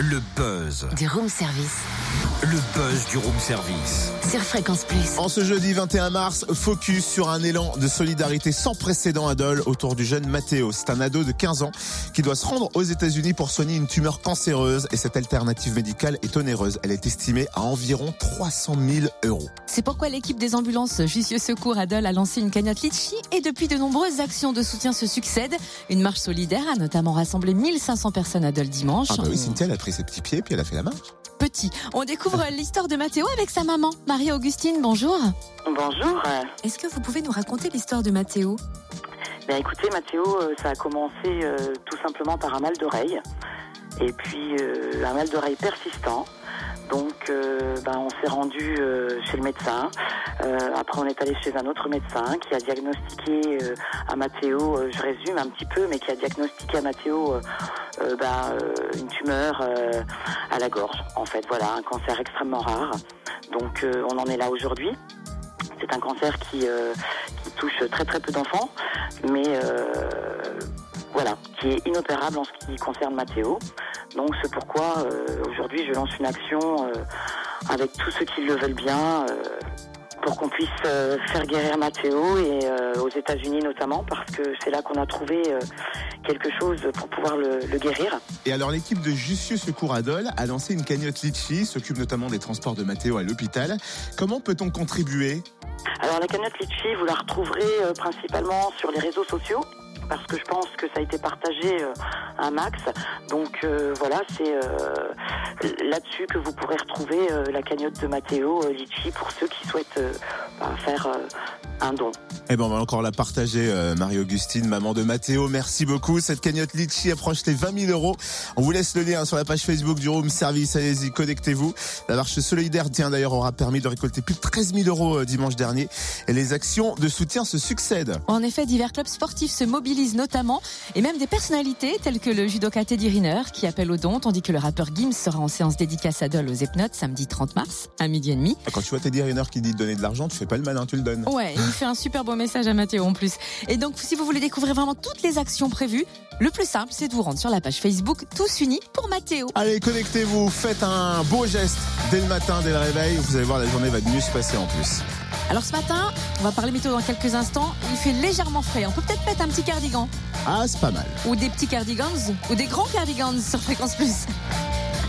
Le buzz. Du room service. Le buzz du room service. Sur Fréquence Plus. En ce jeudi 21 mars, focus sur un élan de solidarité sans précédent à Dole autour du jeune Matteo. C'est un ado de 15 ans qui doit se rendre aux États-Unis pour soigner une tumeur cancéreuse et cette alternative médicale est onéreuse. Elle est estimée à environ 300 000 euros. C'est pourquoi l'équipe des ambulances Jussieu Secours à Dole a lancé une cagnotte Litchi et depuis de nombreuses actions de soutien se succèdent. Une marche solidaire a notamment rassemblé 1500 personnes à Dole dimanche. Ah bah oui, Cynthia, elle a pris ses petits pieds puis elle a fait la marche. Petit. On découvre l'histoire de Mathéo avec sa maman. Marie-Augustine, bonjour. Bonjour. Est-ce que vous pouvez nous raconter l'histoire de Mathéo? Ben écoutez, Mathéo, euh, ça a commencé euh, tout simplement par un mal d'oreille. Et puis euh, un mal d'oreille persistant. Donc euh, ben, on s'est rendu euh, chez le médecin. Euh, après on est allé chez un autre médecin qui a diagnostiqué euh, à Mathéo, euh, je résume un petit peu, mais qui a diagnostiqué à Mathéo euh, ben, euh, une tumeur euh, à la gorge. En fait, voilà, un cancer extrêmement rare. Donc euh, on en est là aujourd'hui. C'est un cancer qui, qui touche très très peu d'enfants, mais voilà, qui est inopérable en ce qui concerne Mathéo. Donc c'est pourquoi aujourd'hui je lance une action avec tous ceux qui le veulent bien pour qu'on puisse euh, faire guérir Mathéo et euh, aux États-Unis notamment parce que c'est là qu'on a trouvé euh, quelque chose pour pouvoir le, le guérir. Et alors l'équipe de Jussieu Secours à Dole a lancé une cagnotte Litchi, s'occupe notamment des transports de Matteo à l'hôpital. Comment peut-on contribuer? Alors la cagnotte Litchi, vous la retrouverez euh, principalement sur les réseaux sociaux parce que je pense que ça a été partagé euh, un max. Donc euh, voilà, c'est euh, là-dessus que vous pourrez retrouver euh, la cagnotte de Matteo euh, Litchi pour ceux qui souhaitent euh, bah, faire euh, un don. Eh ben, on va encore la partager, euh, Marie-Augustine, maman de Mathéo. Merci beaucoup. Cette cagnotte Litchi approche les 20 000 euros. On vous laisse le lien sur la page Facebook du Room Service. Allez-y, connectez-vous. La marche solidaire, tiens, d'ailleurs, aura permis de récolter plus de 13 000 euros euh, dimanche dernier. Et les actions de soutien se succèdent. En effet, divers clubs sportifs se mobilisent notamment, et même des personnalités telles que le judoka Teddy Riner qui appelle aux dons, tandis que le rappeur Gims sera en séance dédicace à Dole aux Epnotes samedi 30 mars à midi et demi. Quand tu vois Teddy Riner qui dit de donner de l'argent, tu fais pas le malin, tu le donnes. Ouais, il fait un super beau message à Mathéo en plus. Et donc, si vous voulez découvrir vraiment toutes les actions prévues, le plus simple, c'est de vous rendre sur la page Facebook Tous Unis pour Mathéo. Allez, connectez-vous, faites un beau geste dès le matin, dès le réveil. Vous allez voir, la journée va mieux se passer en plus. Alors ce matin, on va parler météo dans quelques instants. Il fait légèrement frais. On peut peut-être mettre un petit cardigan Ah, c'est pas mal. ou des petits cardigans ou des grands cardigans sur Fréquence Plus.